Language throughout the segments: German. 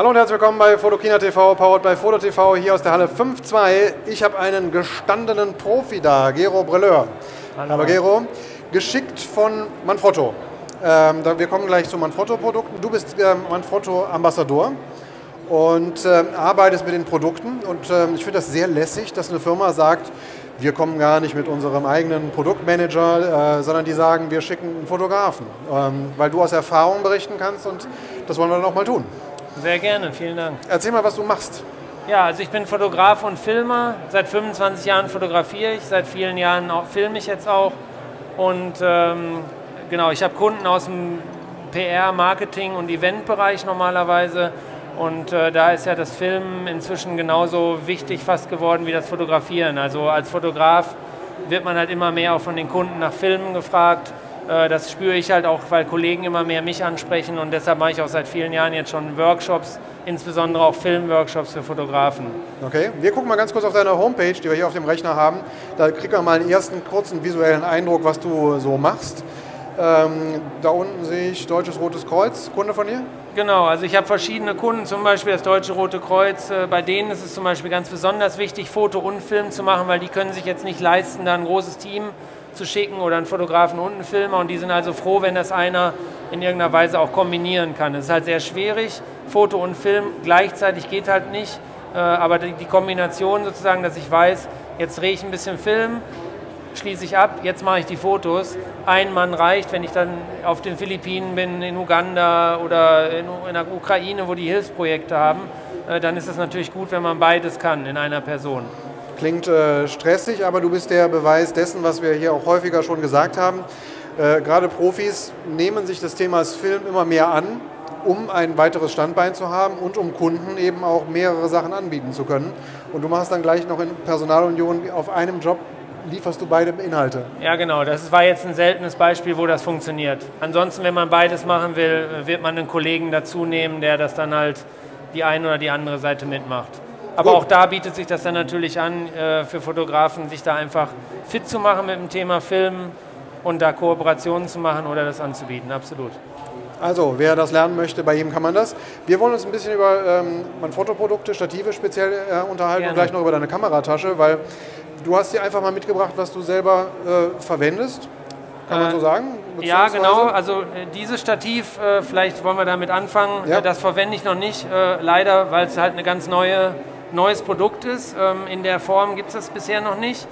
Hallo und herzlich willkommen bei Fotokina TV, powered by Foto TV, hier aus der Halle 5.2. Ich habe einen gestandenen Profi da, Gero Brelleur. Hallo. Hallo Gero, geschickt von Manfrotto. Ähm, wir kommen gleich zu Manfrotto-Produkten. Du bist ähm, Manfrotto-Ambassador und ähm, arbeitest mit den Produkten. Und ähm, ich finde das sehr lässig, dass eine Firma sagt, wir kommen gar nicht mit unserem eigenen Produktmanager, äh, sondern die sagen, wir schicken einen Fotografen, ähm, weil du aus Erfahrung berichten kannst und das wollen wir dann auch mal tun. Sehr gerne, vielen Dank. Erzähl mal, was du machst. Ja, also ich bin Fotograf und Filmer. Seit 25 Jahren fotografiere ich, seit vielen Jahren auch, filme ich jetzt auch. Und ähm, genau, ich habe Kunden aus dem PR, Marketing und Eventbereich normalerweise. Und äh, da ist ja das Filmen inzwischen genauso wichtig fast geworden wie das Fotografieren. Also als Fotograf wird man halt immer mehr auch von den Kunden nach Filmen gefragt. Äh, das spüre ich halt auch, weil Kollegen immer mehr mich ansprechen und deshalb mache ich auch seit vielen Jahren jetzt schon Workshops, insbesondere auch Filmworkshops für Fotografen. Okay, wir gucken mal ganz kurz auf deine Homepage, die wir hier auf dem Rechner haben. Da kriegt man mal einen ersten kurzen visuellen Eindruck, was du so machst. Ähm, da unten sehe ich Deutsches Rotes Kreuz, Kunde von dir? Genau, also ich habe verschiedene Kunden, zum Beispiel das Deutsche Rote Kreuz. Äh, bei denen ist es zum Beispiel ganz besonders wichtig, Foto und Film zu machen, weil die können sich jetzt nicht leisten, da ein großes Team zu schicken oder einen Fotografen und einen Filmer und die sind also froh, wenn das einer in irgendeiner Weise auch kombinieren kann. Es ist halt sehr schwierig, Foto und Film gleichzeitig geht halt nicht, äh, aber die Kombination sozusagen, dass ich weiß, jetzt drehe ich ein bisschen Film, schließe ich ab, jetzt mache ich die Fotos. Ein Mann reicht, wenn ich dann auf den Philippinen bin, in Uganda oder in, der Ukraine, wo die Hilfsprojekte haben, äh, dann ist es natürlich gut, wenn man beides kann in einer Person. Klingt äh, stressig, aber du bist der Beweis dessen, was wir hier auch häufiger schon gesagt haben. Äh, gerade Profis nehmen sich des Themas Film immer mehr an, um ein weiteres Standbein zu haben und um Kunden eben auch mehrere Sachen anbieten zu können. Und du machst dann gleich noch in Personalunion auf einem Job lieferst du beide Inhalte. Ja, genau. Das war jetzt ein seltenes Beispiel, wo das funktioniert. Ansonsten, wenn man beides machen will, wird man einen Kollegen dazu nehmen, der das dann halt die eine oder die andere Seite mitmacht. Aber Gut. auch da bietet sich das dann natürlich an, äh, für Fotografen, sich da einfach fit zu machen mit dem Thema Film und da Kooperationen zu machen oder das anzubieten. Absolut. Also, wer das lernen möchte, bei ihm kann man das. Wir wollen uns ein bisschen über ähm, Fotoprodukte, Stative speziell äh, unterhalten Gerne. und gleich noch über deine Kameratasche, weil du hast dir einfach mal mitgebracht, was du selber äh, verwendest. Kann man so äh, sagen? Ja, genau. Also äh, dieses Stativ, äh, vielleicht wollen wir damit anfangen. Ja. das verwende ich noch nicht, leider, weil es halt eine ganz neue neues Produkt ist. Ähm, in der Form gibt es das bisher noch nicht.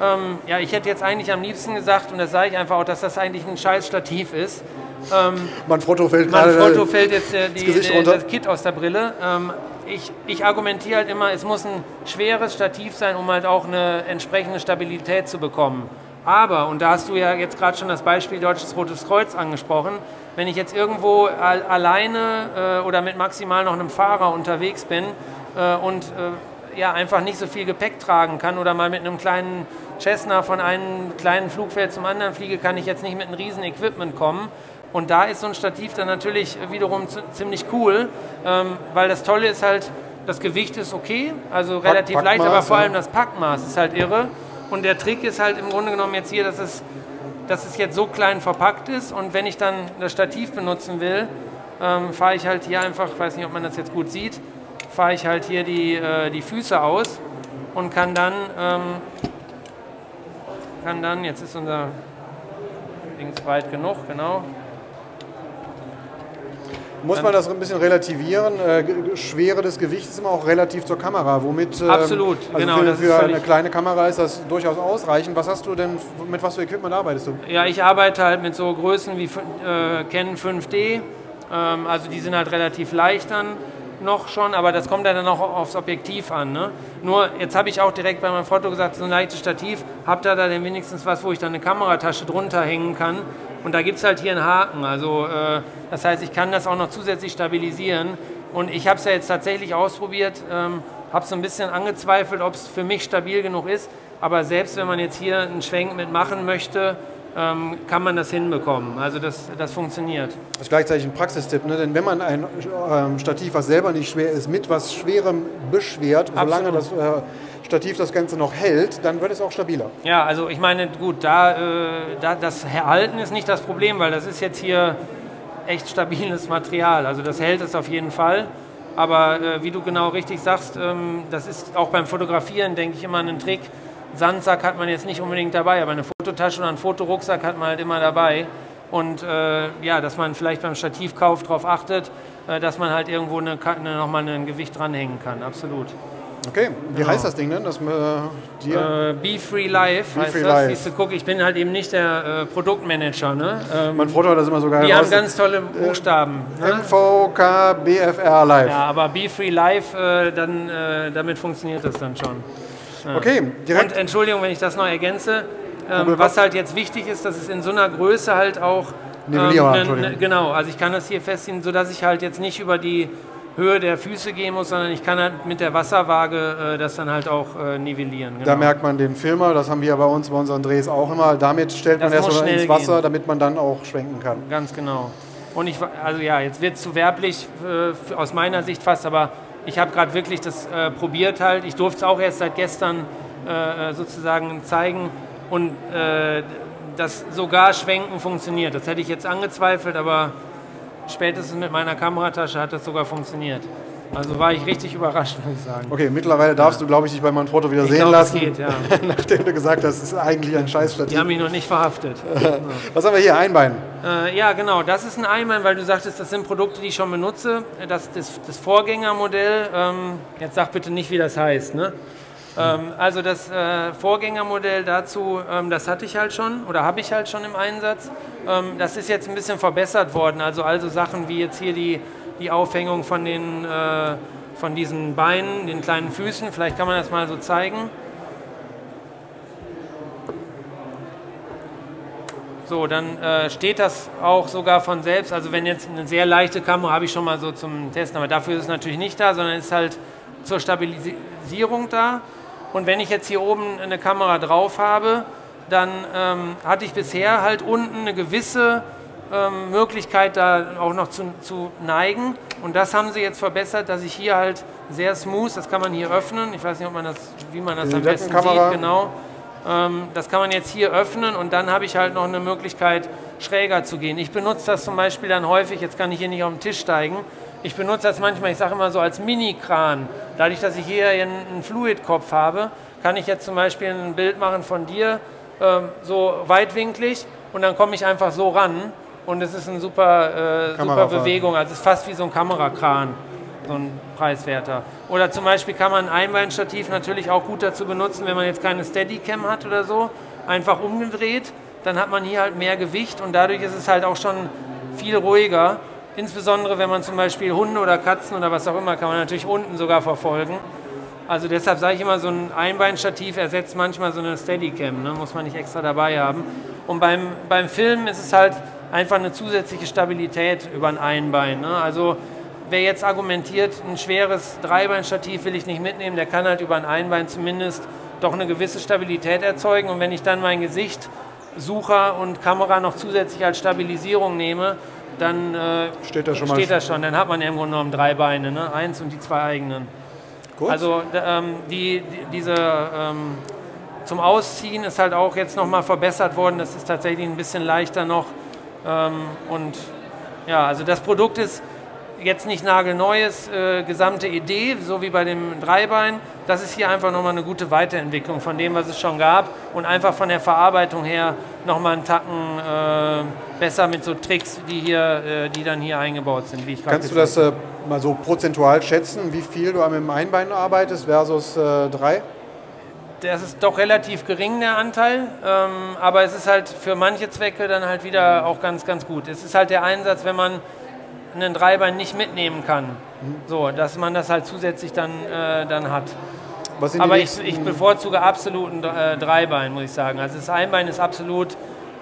Ähm, ja, ich hätte jetzt eigentlich am liebsten gesagt, und das sage ich einfach auch, dass das eigentlich ein scheiß Stativ ist. Ähm, Manfrotto fällt Manfrotto fällt jetzt äh, die, die, das Kit aus der Brille. Ähm, ich, ich argumentiere halt immer, es muss ein schweres Stativ sein, um halt auch eine entsprechende Stabilität zu bekommen. Aber, und da hast du ja jetzt gerade schon das Beispiel Deutsches Rotes Kreuz angesprochen, wenn ich jetzt irgendwo al alleine äh, oder mit maximal noch einem Fahrer unterwegs bin, äh, und äh, ja, einfach nicht so viel Gepäck tragen kann oder mal mit einem kleinen Cessna von einem kleinen Flugfeld zum anderen fliege, kann ich jetzt nicht mit einem riesen Equipment kommen. Und da ist so ein Stativ dann natürlich wiederum ziemlich cool, ähm, weil das Tolle ist halt, das Gewicht ist okay, also relativ Pack leicht, aber vor allem das Packmaß ist halt irre. Und der Trick ist halt im Grunde genommen jetzt hier, dass es, dass es jetzt so klein verpackt ist und wenn ich dann das Stativ benutzen will, ähm, fahre ich halt hier einfach, ich weiß nicht, ob man das jetzt gut sieht, fahre ich halt hier die, äh, die Füße aus und kann dann, ähm, kann dann, jetzt ist unser Dings breit genug, genau. Muss man das ein bisschen relativieren? Äh, Schwere des Gewichts ist immer auch relativ zur Kamera. Womit, ähm, Absolut, also genau. Für, für eine kleine Kamera ist das durchaus ausreichend. Was hast du denn, mit was für Equipment arbeitest du? Ja, ich arbeite halt mit so Größen wie äh, Canon 5D. Ähm, also die sind halt relativ leicht dann noch schon, aber das kommt ja dann auch aufs Objektiv an. Ne? Nur jetzt habe ich auch direkt bei meinem Foto gesagt, so ein leichtes Stativ, habt ihr da denn wenigstens was, wo ich dann eine Kameratasche drunter hängen kann? Und da gibt es halt hier einen Haken. Also äh, das heißt, ich kann das auch noch zusätzlich stabilisieren. Und ich habe es ja jetzt tatsächlich ausprobiert, ähm, habe so ein bisschen angezweifelt, ob es für mich stabil genug ist. Aber selbst wenn man jetzt hier einen Schwenk mitmachen möchte, ähm, kann man das hinbekommen. Also das, das funktioniert. Das ist gleichzeitig ein Praxistipp, ne? denn wenn man ein ähm, Stativ, was selber nicht schwer ist, mit was Schwerem beschwert, Absolut. solange das äh, Stativ das Ganze noch hält, dann wird es auch stabiler. Ja, also ich meine, gut, da, äh, da das Erhalten ist nicht das Problem, weil das ist jetzt hier echt stabiles Material. Also das hält es auf jeden Fall. Aber äh, wie du genau richtig sagst, ähm, das ist auch beim Fotografieren, denke ich, immer ein Trick. Sandsack hat man jetzt nicht unbedingt dabei, aber eine Fototasche oder einen Fotorucksack hat man halt immer dabei. Und äh, ja, dass man vielleicht beim Stativkauf darauf achtet, äh, dass man halt irgendwo eine, eine, nochmal ein Gewicht dranhängen kann. Absolut. Okay, wie genau. heißt das Ding denn? Das, äh, dir? Äh, Be Free Life Be heißt Free das. Life. Siehst du, guck, ich bin halt eben nicht der äh, Produktmanager. Ne? Ähm, mein Foto hat das immer so geil Die haben ganz tolle äh, Buchstaben. Äh, ne? MVKBFR Live. Ja, aber Be Free Life, äh, dann, äh, damit funktioniert das dann schon. Okay, direkt. Und Entschuldigung, wenn ich das noch ergänze. Ähm, was halt jetzt wichtig ist, dass es in so einer Größe halt auch ähm, ne, genau, also ich kann das hier festziehen, sodass ich halt jetzt nicht über die Höhe der Füße gehen muss, sondern ich kann halt mit der Wasserwaage äh, das dann halt auch äh, nivellieren. Genau. Da merkt man den Filmer, das haben wir bei uns bei unseren Drehs auch immer. Damit stellt das man erstmal ins Wasser, gehen. damit man dann auch schwenken kann. Ganz genau. Und ich, also ja, jetzt wird es zu werblich äh, aus meiner Sicht fast, aber ich habe gerade wirklich das äh, probiert halt. Ich durfte es auch erst seit gestern äh, sozusagen zeigen und äh, das sogar Schwenken funktioniert. Das hätte ich jetzt angezweifelt, aber spätestens mit meiner Kameratasche hat das sogar funktioniert. Also war ich richtig überrascht, muss ich sagen. Okay, mittlerweile darfst du, glaube ich, dich bei meinem Foto wieder ich sehen glaub, lassen. Geht, ja. Nachdem du gesagt hast, es ist eigentlich ein Scheißstativ. Die haben mich noch nicht verhaftet. Was haben wir hier? Einbein. Äh, ja, genau. Das ist ein Einbein, weil du sagtest, das sind Produkte, die ich schon benutze. Das, das, das Vorgängermodell, ähm, jetzt sag bitte nicht, wie das heißt. Ne? Ähm, also das äh, Vorgängermodell dazu, ähm, das hatte ich halt schon oder habe ich halt schon im Einsatz. Ähm, das ist jetzt ein bisschen verbessert worden. Also, also Sachen wie jetzt hier die, die Aufhängung von, den, äh, von diesen Beinen, den kleinen Füßen. Vielleicht kann man das mal so zeigen. So, dann äh, steht das auch sogar von selbst. Also wenn jetzt eine sehr leichte Kamera habe ich schon mal so zum Testen, aber dafür ist es natürlich nicht da, sondern ist halt zur Stabilisierung da. Und wenn ich jetzt hier oben eine Kamera drauf habe, dann ähm, hatte ich bisher halt unten eine gewisse ähm, Möglichkeit, da auch noch zu, zu, neigen. Und das haben sie jetzt verbessert, dass ich hier halt sehr smooth, das kann man hier öffnen. Ich weiß nicht, ob man das, wie man das am besten sieht. Genau. Ähm, das kann man jetzt hier öffnen und dann habe ich halt noch eine Möglichkeit, schräger zu gehen. Ich benutze das zum Beispiel dann häufig, jetzt kann ich hier nicht auf den Tisch steigen, ich benutze das manchmal, ich sage immer so als Mini-Kran. Dadurch, dass ich hier einen Fluidkopf habe, kann ich jetzt zum Beispiel ein Bild machen von dir, ähm, so weitwinklig und dann komme ich einfach so ran und es ist eine super, äh, super Bewegung. Also es ist fast wie so ein Kamerakran, so ein preiswerter. Oder zum Beispiel kann man ein Einbeinstativ natürlich auch gut dazu benutzen, wenn man jetzt keine Steadicam hat oder so, einfach umgedreht, dann hat man hier halt mehr Gewicht und dadurch ist es halt auch schon viel ruhiger Insbesondere wenn man zum Beispiel Hunde oder Katzen oder was auch immer, kann man natürlich unten sogar verfolgen. Also deshalb sage ich immer, so ein Einbeinstativ ersetzt manchmal so eine Steadicam, ne? muss man nicht extra dabei haben. Und beim, beim Filmen ist es halt einfach eine zusätzliche Stabilität über ein Einbein. Ne? Also wer jetzt argumentiert, ein schweres Dreibeinstativ will ich nicht mitnehmen, der kann halt über ein Einbein zumindest doch eine gewisse Stabilität erzeugen. Und wenn ich dann mein Gesicht, Sucher und Kamera noch zusätzlich als Stabilisierung nehme, dann äh, steht, das schon, steht das schon. Dann hat man im Grunde genommen drei Beine, ne? eins und die zwei eigenen. Gut. Also ähm, die, die, diese ähm, zum Ausziehen ist halt auch jetzt nochmal verbessert worden. Das ist tatsächlich ein bisschen leichter noch. Ähm, und ja, also das Produkt ist jetzt nicht nagelneues, äh, gesamte Idee, so wie bei dem Dreibein. Das ist hier einfach nochmal eine gute Weiterentwicklung von dem, was es schon gab und einfach von der Verarbeitung her nochmal einen Tacken äh, besser mit so Tricks, die, hier, äh, die dann hier eingebaut sind. Kannst du das äh, mal so prozentual schätzen, wie viel du am Einbein arbeitest versus äh, drei? Das ist doch relativ gering, der Anteil, ähm, aber es ist halt für manche Zwecke dann halt wieder auch ganz, ganz gut. Es ist halt der Einsatz, wenn man einen Dreibein nicht mitnehmen kann. Mhm. So, dass man das halt zusätzlich dann, äh, dann hat. Aber ich, ich, bevorzuge absoluten äh, Dreibein, muss ich sagen. Also das Einbein ist absolut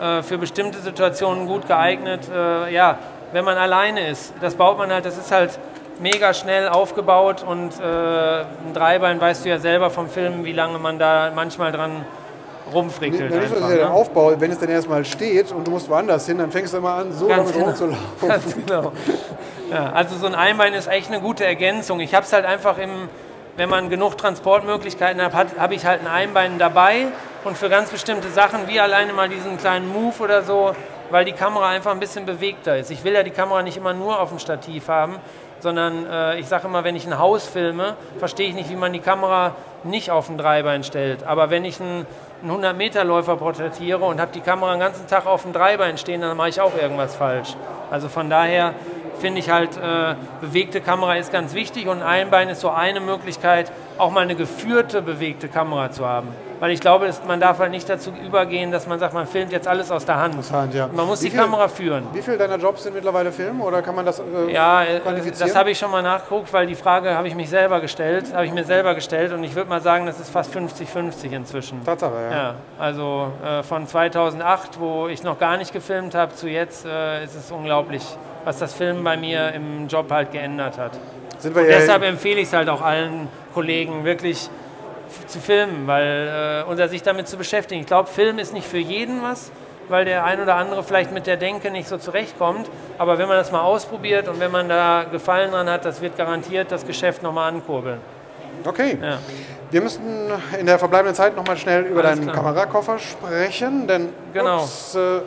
äh, für bestimmte Situationen gut geeignet. Äh, ja, wenn man alleine ist, das baut man halt, das ist halt mega schnell aufgebaut und äh, ein Dreibein weißt du ja selber vom Film, wie lange man da manchmal dran rumfrickelt. Nicht, der ne? Aufbau, wenn es dann erstmal steht und du musst woanders hin, dann fängst du immer an, so Ganz damit genau. rumzulaufen. Ganz genau. Ja, also so ein Einbein ist echt eine gute Ergänzung. Ich habe es halt einfach im, wenn man genug Transportmöglichkeiten hat, habe ich halt ein Einbein dabei und für ganz bestimmte Sachen, wie alleine mal diesen kleinen Move oder so, weil die Kamera einfach ein bisschen bewegter ist. Ich will ja die Kamera nicht immer nur auf dem Stativ haben, sondern äh, ich sage immer, wenn ich ein Haus filme, verstehe ich nicht, wie man die Kamera nicht auf ein Dreibein stellt. Aber wenn ich einen, einen 100-Meter-Läufer porträtiere und habe die Kamera den ganzen Tag auf dem Dreibein stehen, dann mache ich auch irgendwas falsch. Also von daher finde ich halt, äh, bewegte Kamera ist ganz wichtig und Einbein ist so eine Möglichkeit, auch mal eine geführte bewegte Kamera zu haben. Weil ich glaube, man darf halt nicht dazu übergehen, dass man sagt, man filmt jetzt alles aus der Hand. Aus Hand ja. Man muss wie die viel, Kamera führen. Wie viele deiner Jobs sind mittlerweile Film oder kann man das äh, Ja, äh, das habe ich schon mal nachgeguckt, weil die Frage habe ich mich selber gestellt, habe ich mir selber gestellt und ich würde mal sagen, das ist fast 50-50 inzwischen. Tatsache, ja. ja also äh, von 2008, wo ich noch gar nicht gefilmt habe, zu jetzt äh, ist es unglaublich, was das Film bei mir im Job halt geändert hat. Deshalb empfehle ich es halt auch allen Kollegen, wirklich zu filmen, weil äh, oder sich damit zu beschäftigen. Ich glaube, Film ist nicht für jeden was, weil der ein oder andere vielleicht mit der Denke nicht so zurechtkommt. Aber wenn man das mal ausprobiert und wenn man da Gefallen dran hat, das wird garantiert das Geschäft nochmal ankurbeln. Okay. Ja. Wir müssten in der verbleibenden Zeit nochmal schnell über Alles deinen klar. Kamerakoffer sprechen, denn genau. Ups, äh,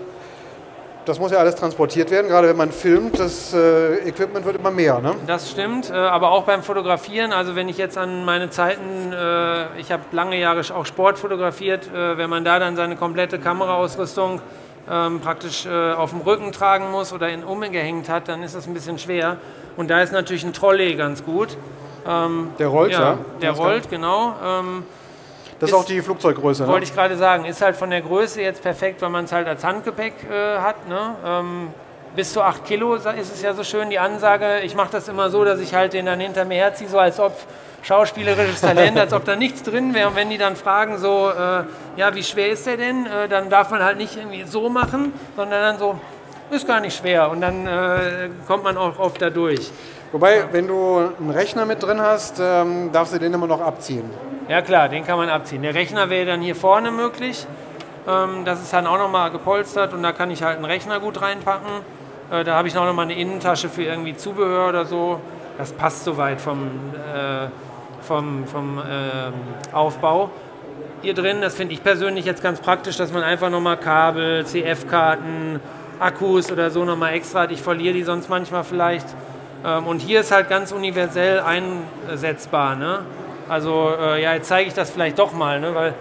das muss ja alles transportiert werden, gerade wenn man filmt, das äh, Equipment wird immer mehr. Ne? Das stimmt, äh, aber auch beim Fotografieren, also wenn ich jetzt an meine Zeiten, äh, ich habe lange Jahre auch Sport fotografiert, äh, wenn man da dann seine komplette Kameraausrüstung ähm, praktisch äh, auf dem Rücken tragen muss oder in umgehängt hat, dann ist das ein bisschen schwer. Und da ist natürlich ein Trolley ganz gut. Ähm, der rollt, ja. ja. Der rollt, genau. Ähm, das ist, auch die Flugzeuggröße, ne? Wollte ich gerade sagen. Ist halt von der Größe jetzt perfekt, weil man es halt als Handgepäck äh, hat. Ne? Ähm, bis zu 8 Kilo ist es ja so schön, die Ansage. Ich mache das immer so, dass ich halt den dann hinter mir herziehe, so als ob schauspielerisches Talent, als ob da nichts drin wäre. Und wenn die dann fragen, so, äh, ja, wie schwer ist der denn? Äh, dann darf man halt nicht irgendwie so machen, sondern dann so, ist gar nicht schwer. Und dann äh, kommt man auch oft da durch. Wobei, wenn du einen Rechner mit drin hast, ähm, darfst du den immer noch abziehen. Ja klar, den kann man abziehen. Der Rechner wäre dann hier vorne möglich. Ähm, das ist dann auch nochmal gepolstert und da kann ich halt einen Rechner gut reinpacken. Äh, da habe ich noch mal eine Innentasche für irgendwie Zubehör oder so. Das passt soweit vom, äh, vom, vom äh, Aufbau. Hier drin, das finde ich persönlich jetzt ganz praktisch, dass man einfach nochmal Kabel, CF-Karten, Akkus oder so nochmal extra hat. Ich verliere die sonst manchmal vielleicht. Ähm, und hier ist halt ganz universell einsetzbar. Ne? Also äh, ja, jetzt zeige ich das vielleicht doch mal, ne, weil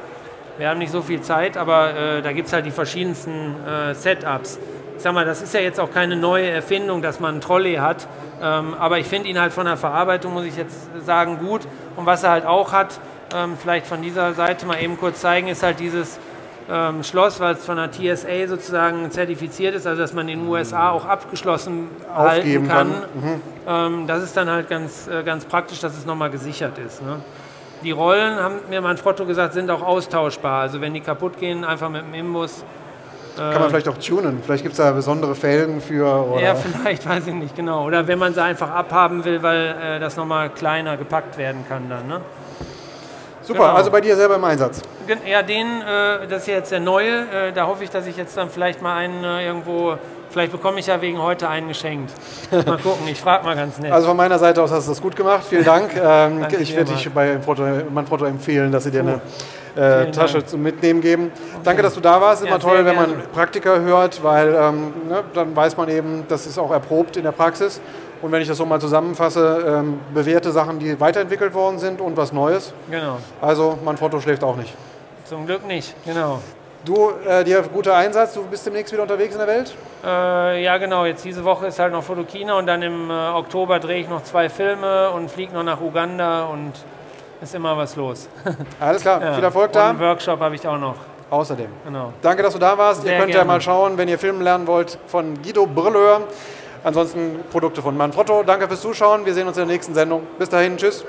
wir haben nicht so viel Zeit, aber äh, da gibt es halt die verschiedensten äh, Setups. Ich sag mal, das ist ja jetzt auch keine neue Erfindung, dass man einen Trolley hat, ähm, aber ich finde ihn halt von der Verarbeitung, muss ich jetzt sagen, gut. Und was er halt auch hat, ähm, vielleicht von dieser Seite mal eben kurz zeigen, ist halt dieses ähm, Schloss, weil es von der TSA sozusagen zertifiziert ist, also dass man in den USA auch abgeschlossen Aufgeben halten kann. kann. Mhm. Ähm, das ist dann halt ganz, äh, ganz praktisch, dass es nochmal gesichert ist. Ne? Die Rollen, haben mir mein Frotto gesagt, sind auch austauschbar. Also wenn die kaputt gehen, einfach mit dem Imbus. Kann man äh, vielleicht auch tunen. Vielleicht gibt es da besondere Felgen für. Oder? Ja, vielleicht, weiß ich nicht genau. Oder wenn man sie einfach abhaben will, weil äh, das nochmal kleiner gepackt werden kann dann. Ne? Super, genau. also bei dir selber im Einsatz. Ja, den, äh, das ist jetzt der neue. Äh, da hoffe ich, dass ich jetzt dann vielleicht mal einen äh, irgendwo, vielleicht bekomme ich ja wegen heute einen geschenkt. Mal gucken, ich frage mal ganz nett. Also von meiner Seite aus hast du das gut gemacht, vielen Dank. Ähm, ich würde dich bei Manfrotto empfehlen, dass sie dir eine äh, Tasche Dank. zum Mitnehmen geben. Okay. Danke, dass du da warst. Immer ja, toll, wenn man Praktiker hört, weil ähm, ne, dann weiß man eben, das ist auch erprobt in der Praxis. Und wenn ich das so mal zusammenfasse, ähm, bewährte Sachen, die weiterentwickelt worden sind und was Neues. Genau. Also Manfrotto schläft auch nicht. Zum Glück nicht, genau. Du, äh, dir guter Einsatz, du bist demnächst wieder unterwegs in der Welt? Äh, ja, genau. Jetzt diese Woche ist halt noch Fotokina und dann im äh, Oktober drehe ich noch zwei Filme und fliege noch nach Uganda und ist immer was los. Alles klar, ja. viel Erfolg da. Und einen Workshop habe ich auch noch. Außerdem. Genau. Danke, dass du da warst. Sehr ihr könnt gerne. ja mal schauen, wenn ihr filmen lernen wollt, von Guido Brilleur. Ansonsten Produkte von Manfrotto. Danke fürs Zuschauen. Wir sehen uns in der nächsten Sendung. Bis dahin, tschüss.